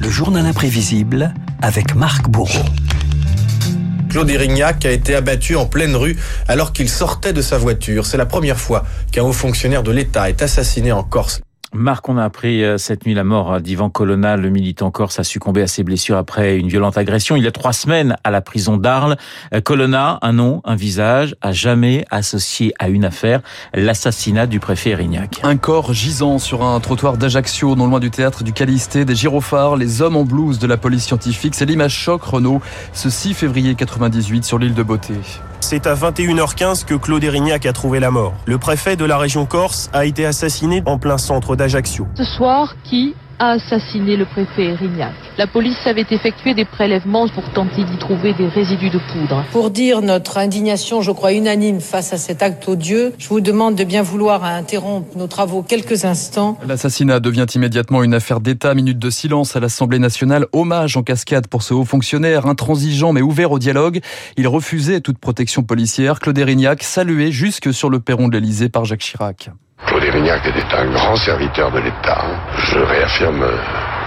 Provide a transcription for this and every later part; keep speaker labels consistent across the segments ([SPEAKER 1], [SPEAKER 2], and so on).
[SPEAKER 1] Le journal imprévisible avec Marc Bourreau.
[SPEAKER 2] Claude Erignac a été abattu en pleine rue alors qu'il sortait de sa voiture. C'est la première fois qu'un haut fonctionnaire de l'État est assassiné en Corse.
[SPEAKER 3] Marc, on a appris euh, cette nuit la mort d'Ivan Colonna, le militant corse a succombé à ses blessures après une violente agression. Il y a trois semaines à la prison d'Arles. Euh, Colonna, un nom, un visage, à jamais associé à une affaire, l'assassinat du préfet Erignac.
[SPEAKER 4] Un corps gisant sur un trottoir d'Ajaccio, non loin du théâtre du Calisté, des gyrophares, les hommes en blouse de la police scientifique. C'est l'image choc, Renault, ce 6 février 98 sur l'île de Beauté.
[SPEAKER 5] C'est à 21h15 que Claude Erignac a trouvé la mort. Le préfet de la région Corse a été assassiné en plein centre d'Ajaccio.
[SPEAKER 6] Ce soir, qui a assassiné le préfet Erignac. La police avait effectué des prélèvements pour tenter d'y trouver des résidus de poudre.
[SPEAKER 7] Pour dire notre indignation, je crois, unanime face à cet acte odieux, je vous demande de bien vouloir interrompre nos travaux quelques instants.
[SPEAKER 4] L'assassinat devient immédiatement une affaire d'État. Minute de silence à l'Assemblée nationale. Hommage en cascade pour ce haut fonctionnaire, intransigeant mais ouvert au dialogue. Il refusait toute protection policière. Claude Erignac salué jusque sur le perron de l'Elysée par Jacques Chirac.
[SPEAKER 8] Claude Erignac était un grand serviteur de l'État. Je réaffirme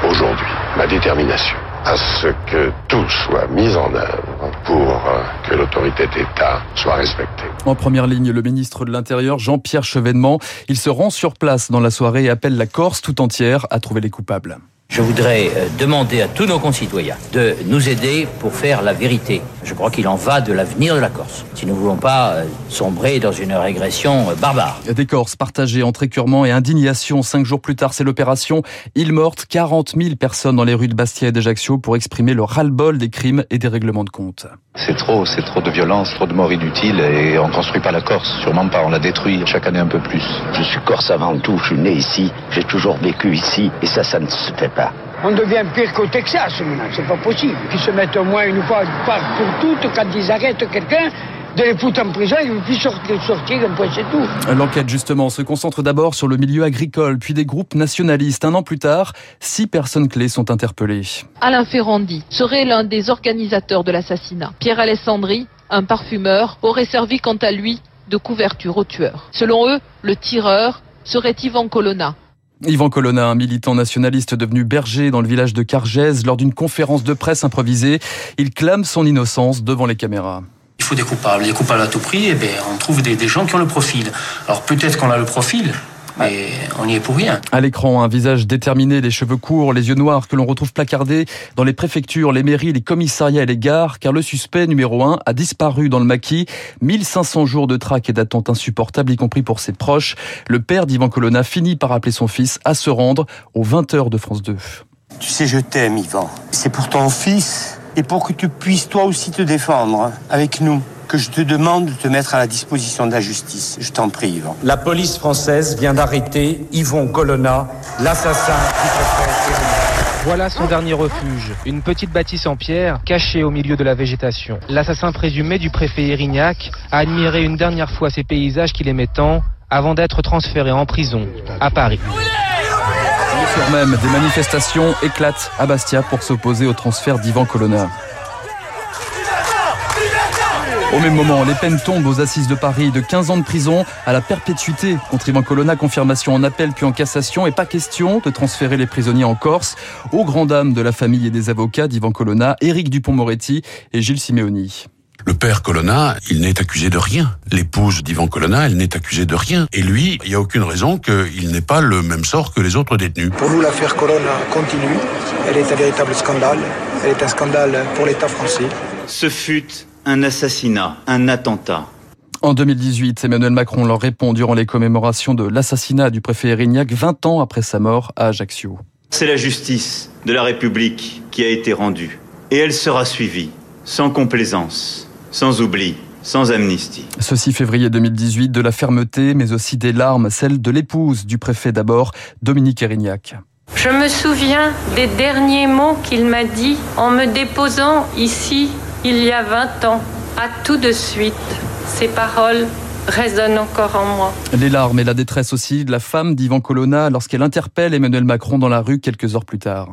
[SPEAKER 8] aujourd'hui ma détermination à ce que tout soit mis en œuvre pour que l'autorité d'État soit respectée.
[SPEAKER 4] En première ligne, le ministre de l'Intérieur, Jean-Pierre Chevènement. Il se rend sur place dans la soirée et appelle la Corse tout entière à trouver les coupables.
[SPEAKER 9] Je voudrais demander à tous nos concitoyens de nous aider pour faire la vérité. Je crois qu'il en va de l'avenir de la Corse. Si nous ne voulons pas sombrer dans une régression barbare.
[SPEAKER 4] Des Corses partagés entre écœurement et indignation. Cinq jours plus tard, c'est l'opération Île Morte. 40 000 personnes dans les rues de Bastia et d'Ajaccio pour exprimer le ras-le-bol des crimes et des règlements de compte.
[SPEAKER 10] C'est trop, c'est trop de violence, trop de morts inutiles et on construit pas la Corse. Sûrement pas, on la détruit chaque année un peu plus.
[SPEAKER 11] Je suis corse avant tout, je suis né ici, j'ai toujours vécu ici et ça, ça ne se fait pas.
[SPEAKER 12] On devient pire qu'au Texas maintenant, c'est pas possible. Qu'ils se mettent au moins une fois par pour toutes quand ils arrêtent quelqu'un de les foutre en prison, ils ne plus sortir, sortir c'est tout.
[SPEAKER 4] L'enquête justement se concentre d'abord sur le milieu agricole, puis des groupes nationalistes. Un an plus tard, six personnes clés sont interpellées.
[SPEAKER 6] Alain Ferrandi serait l'un des organisateurs de l'assassinat. Pierre Alessandri, un parfumeur, aurait servi quant à lui de couverture au tueur. Selon eux, le tireur serait Ivan Colonna,
[SPEAKER 4] Yvan Colonna, un militant nationaliste devenu berger dans le village de Cargèse, lors d'une conférence de presse improvisée, il clame son innocence devant les caméras.
[SPEAKER 13] Il faut des coupables. Des coupables à tout prix, eh on trouve des gens qui ont le profil. Alors peut-être qu'on a le profil, mais on y est pour rien.
[SPEAKER 4] À l'écran, un visage déterminé, les cheveux courts, les yeux noirs que l'on retrouve placardés dans les préfectures, les mairies, les commissariats et les gares, car le suspect numéro 1 a disparu dans le maquis. 1500 jours de traque et d'attente insupportable, y compris pour ses proches. Le père d'Ivan Colonna finit par appeler son fils à se rendre aux 20h de France 2.
[SPEAKER 14] Tu sais, je t'aime, Ivan. C'est pour ton fils et pour que tu puisses toi aussi te défendre avec nous que je te demande de te mettre à la disposition de la justice. Je t'en prie, Yvan.
[SPEAKER 15] La police française vient d'arrêter Yvon Colonna, l'assassin du préfet
[SPEAKER 16] Voilà son dernier refuge, une petite bâtisse en pierre cachée au milieu de la végétation. L'assassin présumé du préfet Erignac a admiré une dernière fois ces paysages qu'il aimait tant avant d'être transféré en prison à Paris.
[SPEAKER 4] Le soir même, des manifestations éclatent à Bastia pour s'opposer au transfert d'Ivan Colonna. Au même moment, les peines tombent aux assises de Paris de 15 ans de prison à la perpétuité contre Ivan Colonna, confirmation en appel puis en cassation et pas question de transférer les prisonniers en Corse aux grandes dames de la famille et des avocats d'Ivan Colonna, Éric Dupont-Moretti et Gilles Simeoni.
[SPEAKER 17] Le père Colonna, il n'est accusé de rien. L'épouse d'Ivan Colonna, elle n'est accusée de rien. Et lui, il n'y a aucune raison qu'il n'ait pas le même sort que les autres détenus.
[SPEAKER 18] Pour nous, l'affaire Colonna continue. Elle est un véritable scandale. Elle est un scandale pour l'État français.
[SPEAKER 19] Ce fut un assassinat, un attentat.
[SPEAKER 4] En 2018, Emmanuel Macron leur répond durant les commémorations de l'assassinat du préfet Erignac 20 ans après sa mort à Ajaccio.
[SPEAKER 19] C'est la justice de la République qui a été rendue. Et elle sera suivie, sans complaisance, sans oubli, sans amnistie.
[SPEAKER 4] Ce 6 février 2018, de la fermeté, mais aussi des larmes, celle de l'épouse du préfet d'abord, Dominique Erignac.
[SPEAKER 20] Je me souviens des derniers mots qu'il m'a dit en me déposant ici il y a 20 ans. À tout de suite, ces paroles résonnent encore en moi.
[SPEAKER 4] Les larmes et la détresse aussi de la femme d'Ivan Colonna lorsqu'elle interpelle Emmanuel Macron dans la rue quelques heures plus tard.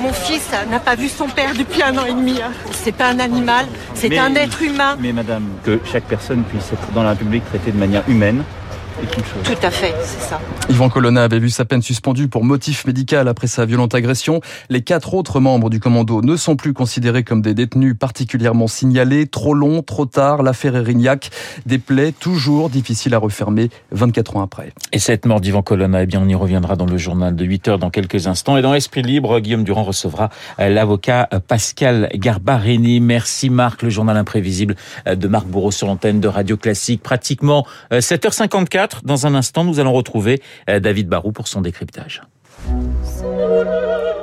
[SPEAKER 21] Mon fils n'a pas vu son père depuis un an et demi. C'est pas un animal, c'est un être humain.
[SPEAKER 22] Mais madame, que chaque personne puisse être dans la République traitée de manière humaine,
[SPEAKER 21] Tout à fait, c'est ça.
[SPEAKER 4] Yvan Colonna avait vu sa peine suspendue pour motif médical après sa violente agression. Les quatre autres membres du commando ne sont plus considérés comme des détenus particulièrement signalés. Trop long, trop tard, l'affaire Erignac. Des plaies toujours difficiles à refermer 24 ans après.
[SPEAKER 3] Et cette mort d'Yvan Colonna, eh bien, on y reviendra dans le journal de 8 heures dans quelques instants. Et dans Esprit Libre, Guillaume Durand recevra euh, l'avocat euh, Pascal Garbarini. Merci Marc, le journal imprévisible euh, de Marc Bourreau sur l'antenne de Radio Classique. Pratiquement 7h54. Dans un instant, nous allons retrouver David Barou pour son décryptage.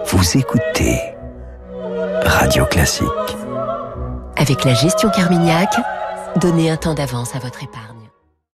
[SPEAKER 23] Vous écoutez Radio Classique.
[SPEAKER 22] Avec la gestion Carmignac, donnez un temps d'avance à votre épargne.